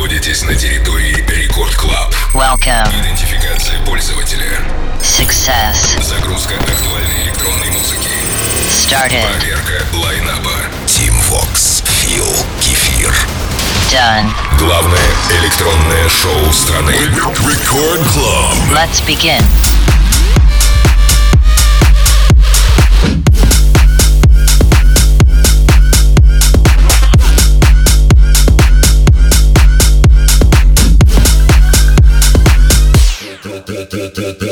находитесь на территории Рекорд Клаб. Welcome. Идентификация пользователя. Success. Загрузка актуальной электронной музыки. Started. Проверка лайнапа. Team Vox. Feel. Кефир. Done. Главное электронное шоу страны. Record Club. Let's begin. da da da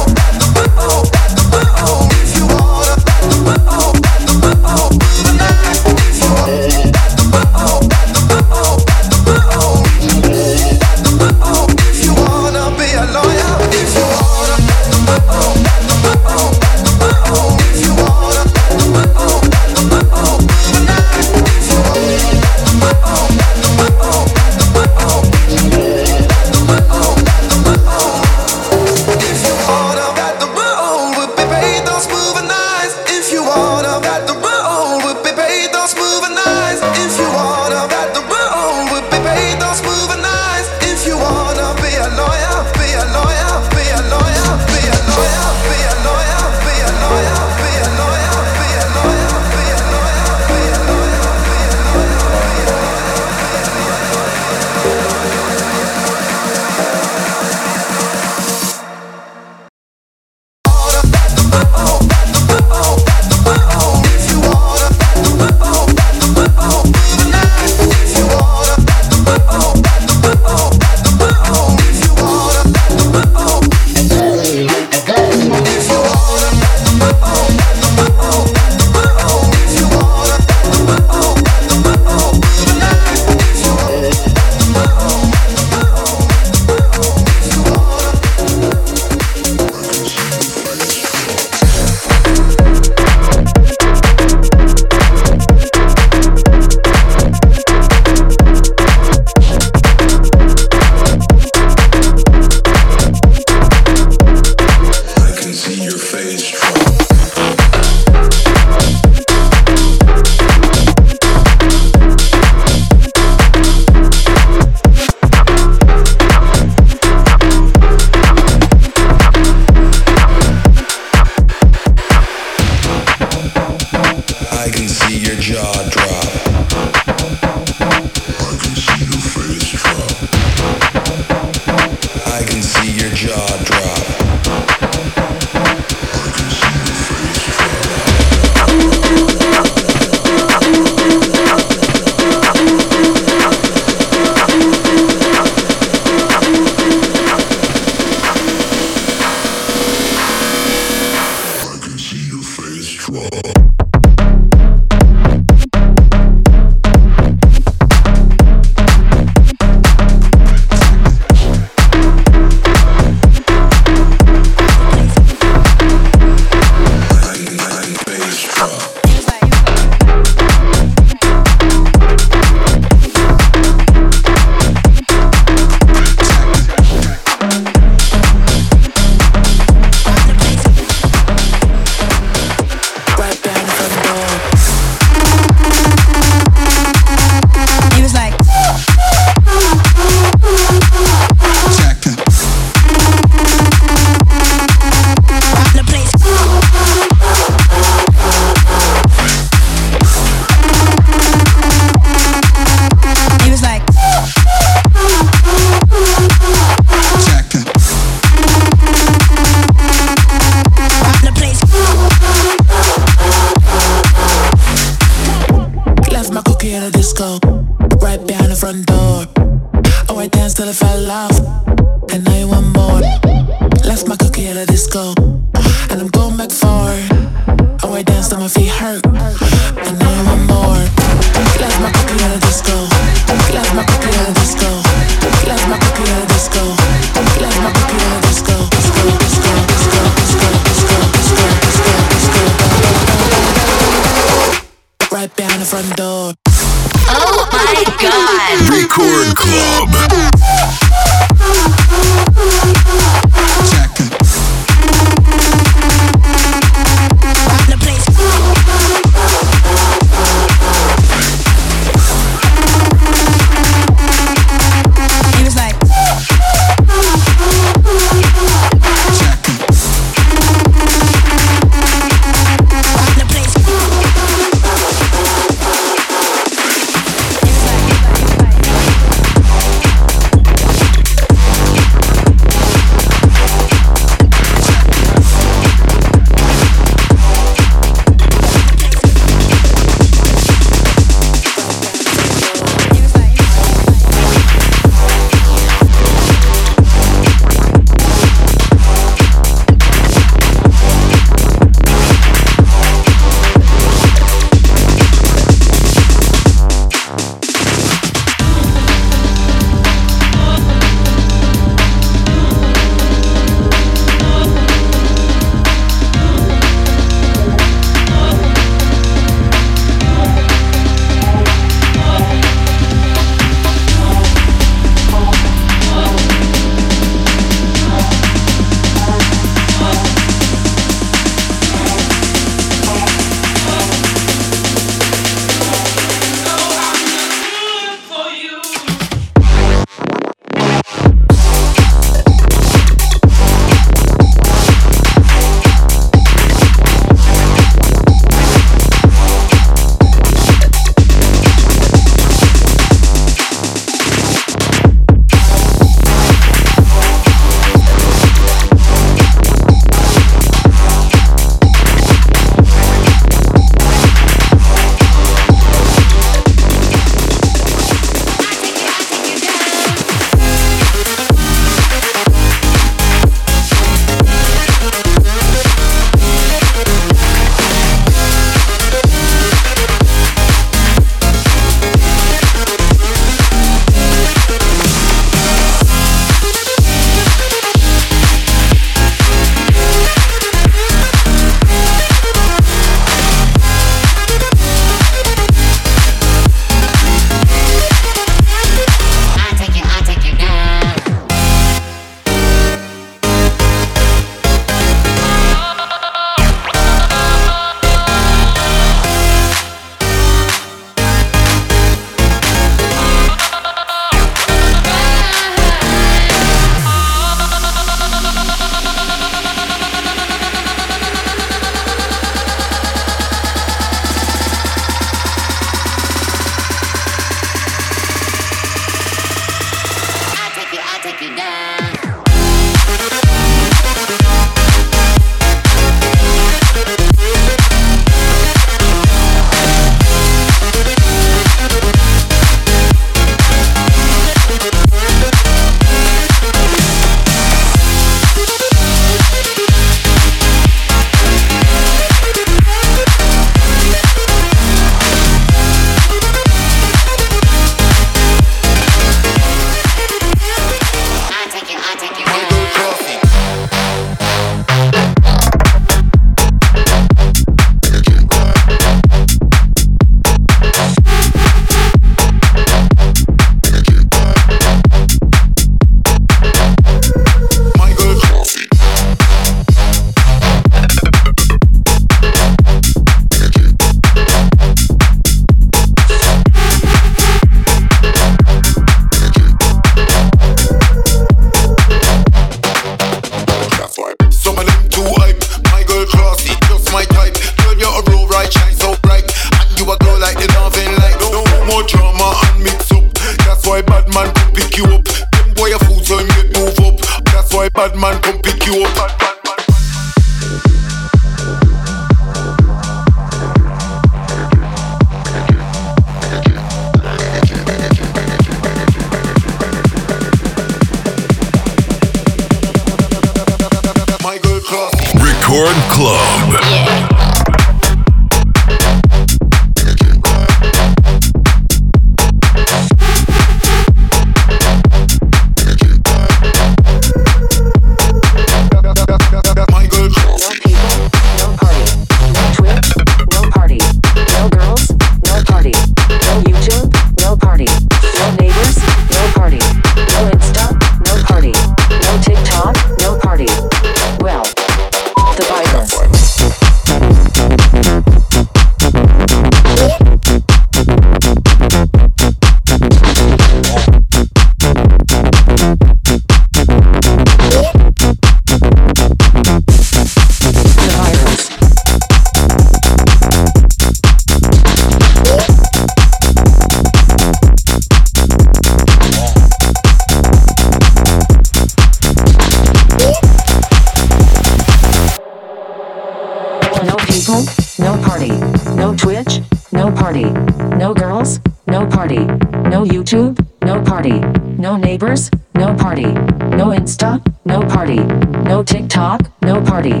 No girls, no party. No YouTube, no party. No neighbors, no party. No Insta, no party. No TikTok, no party.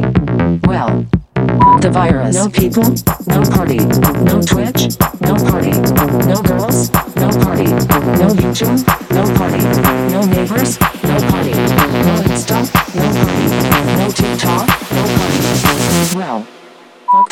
Well, the virus. No people, no party. No Twitch, no party. No girls, no party. No YouTube, no party. No neighbors, no party. Fuck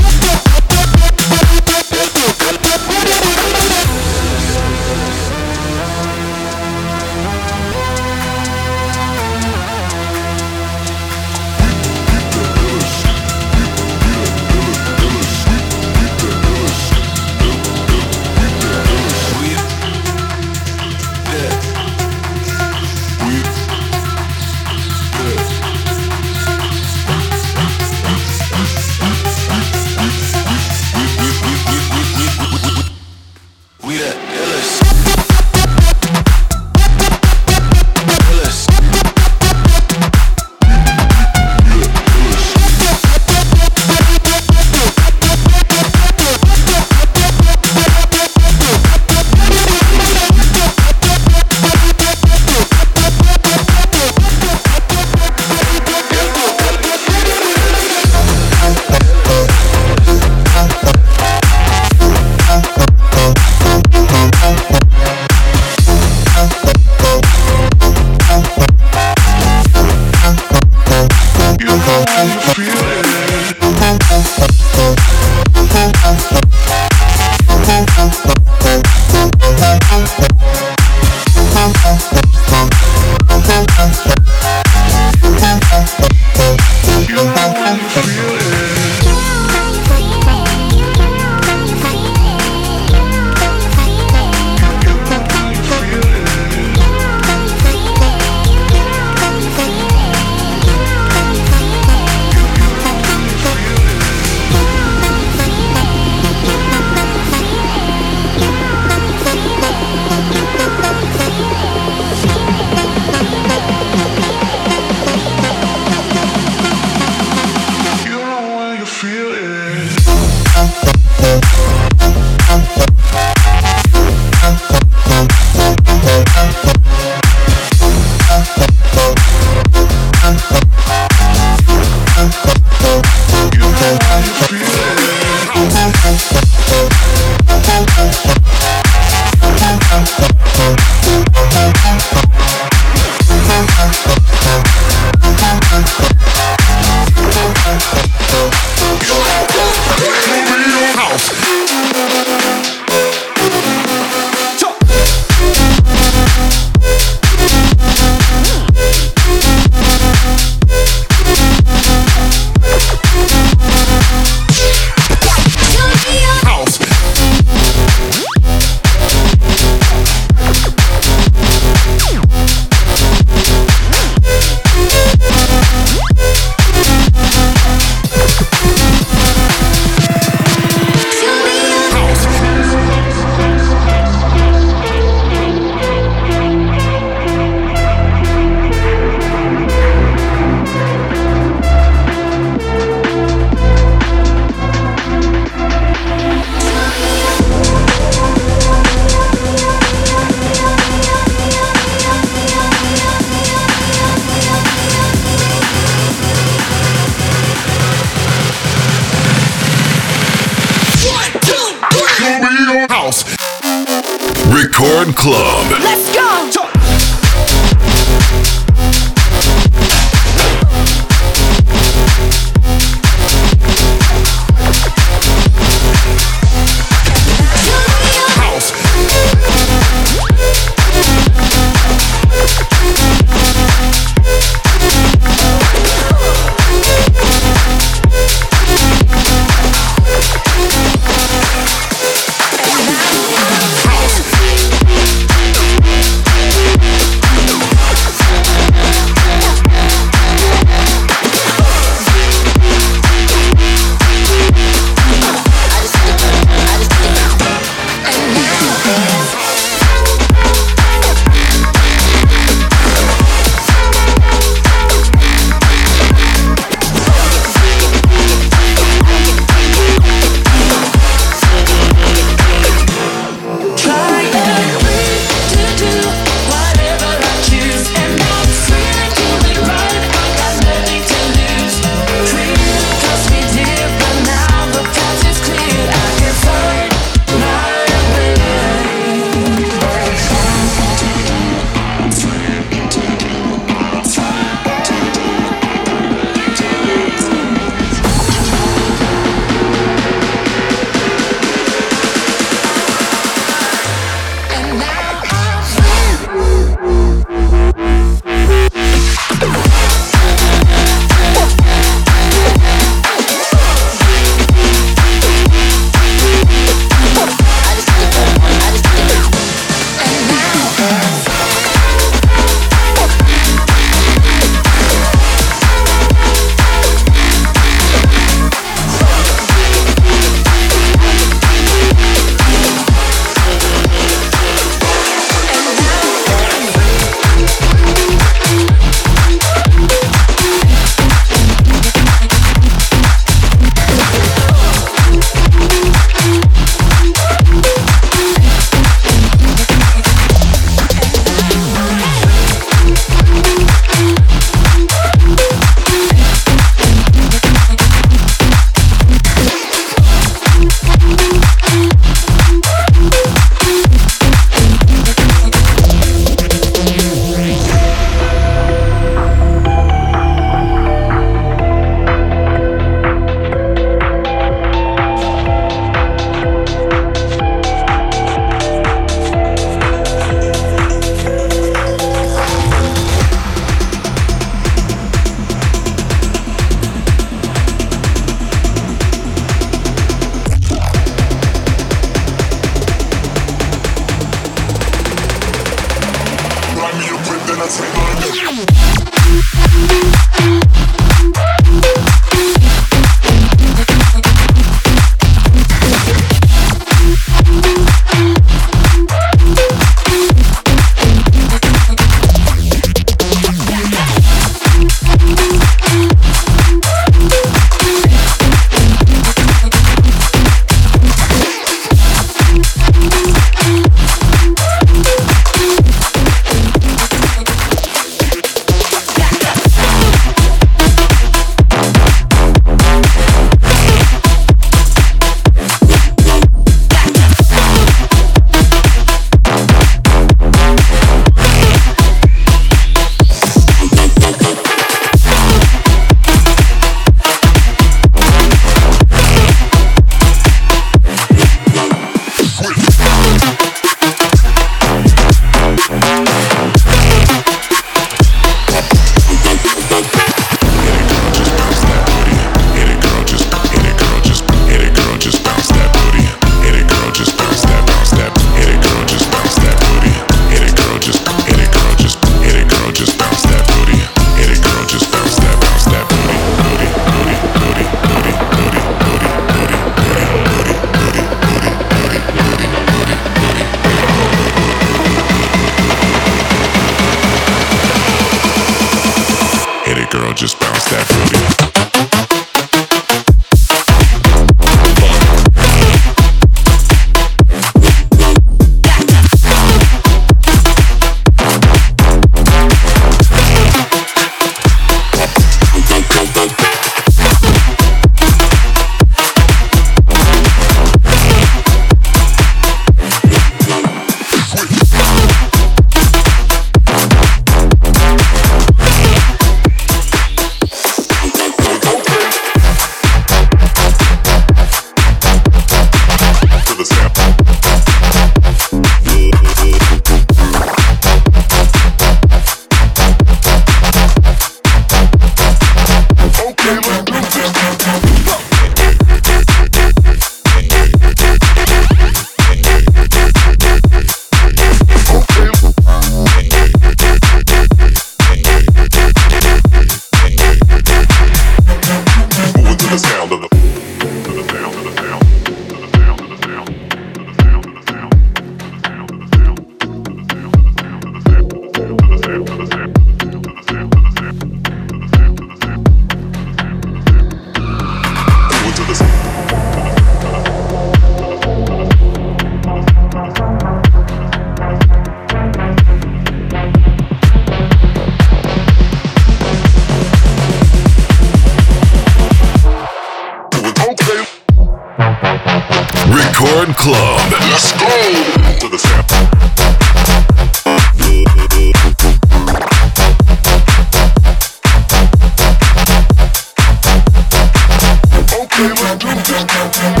Don't.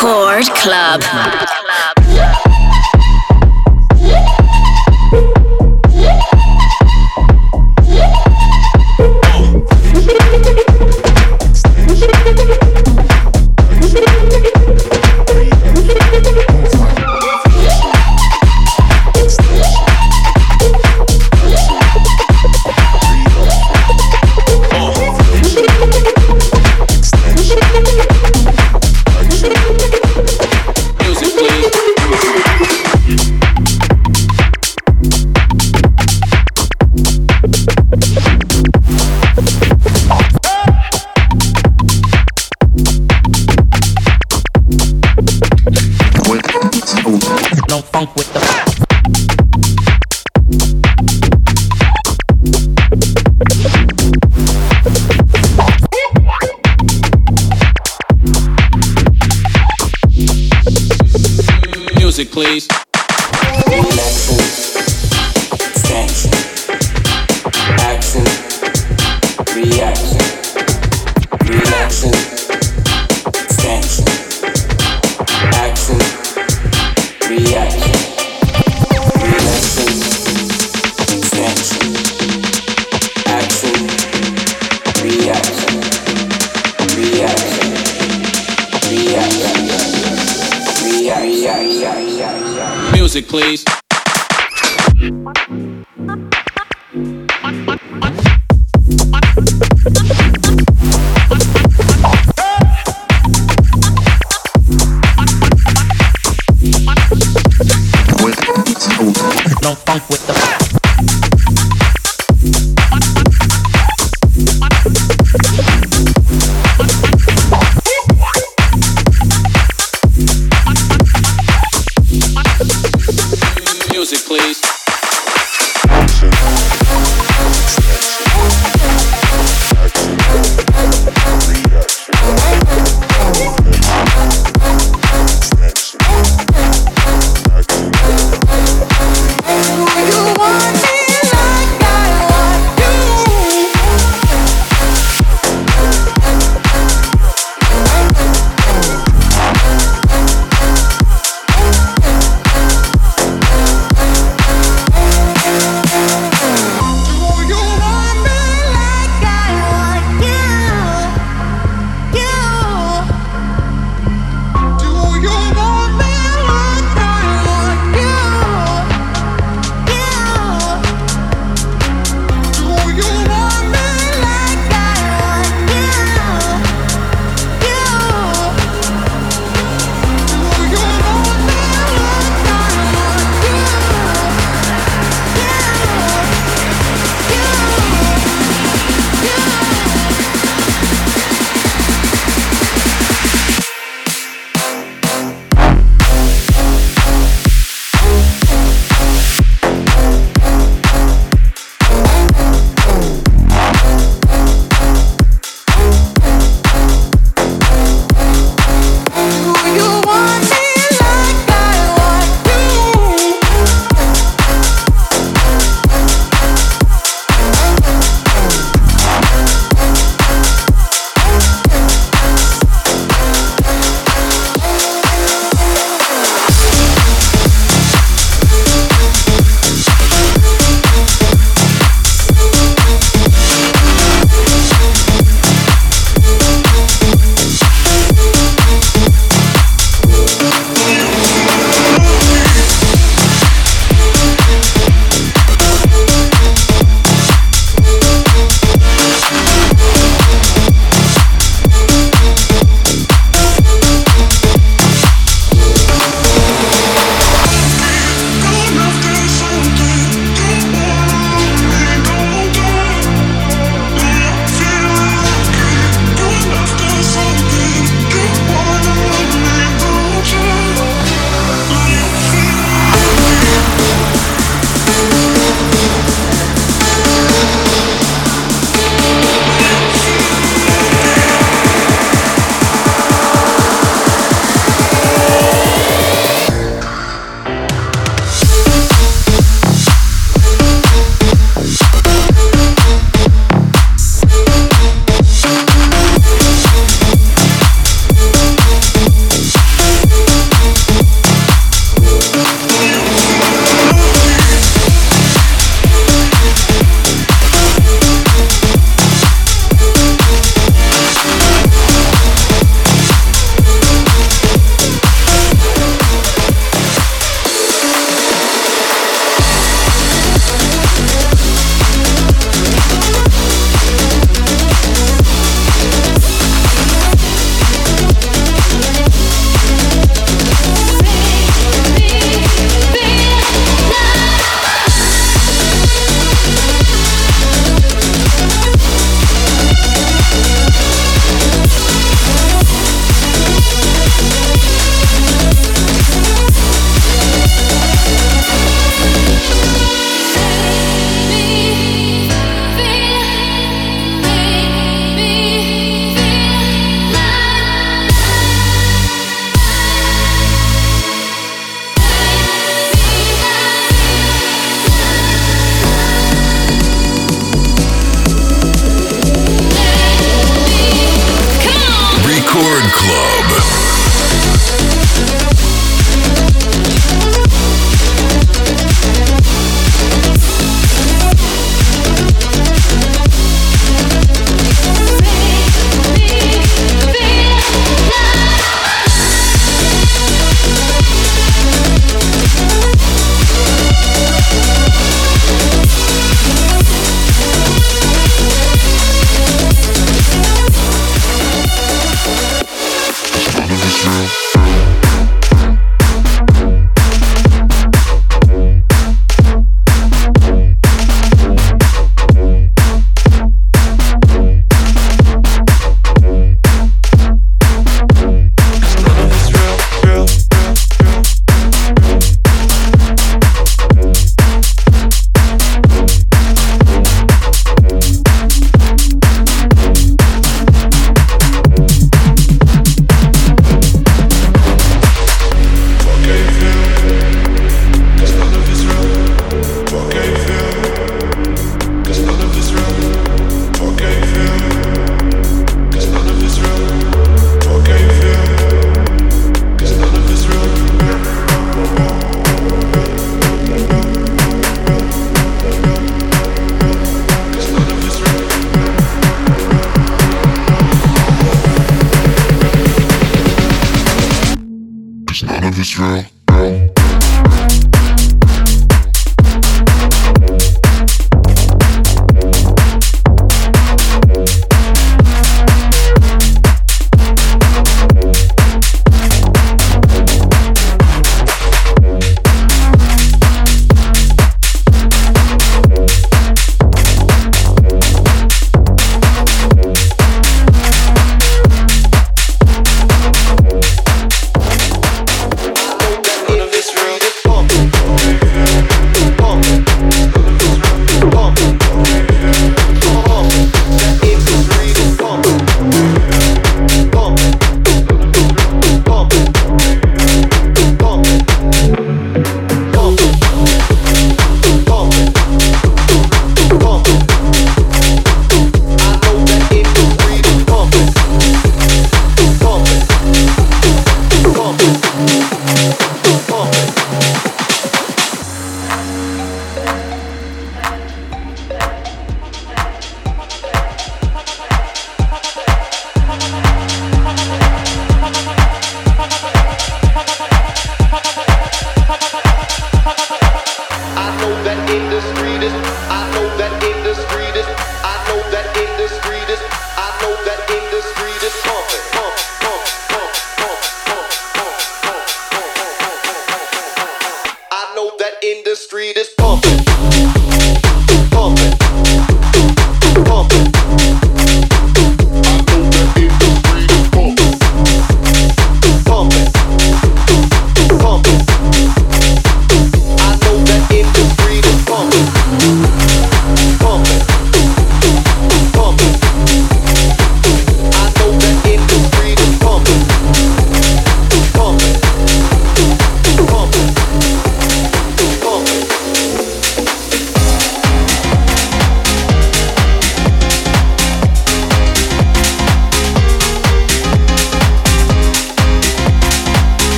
Record Club. Music, please. Music, please. Yeah, yeah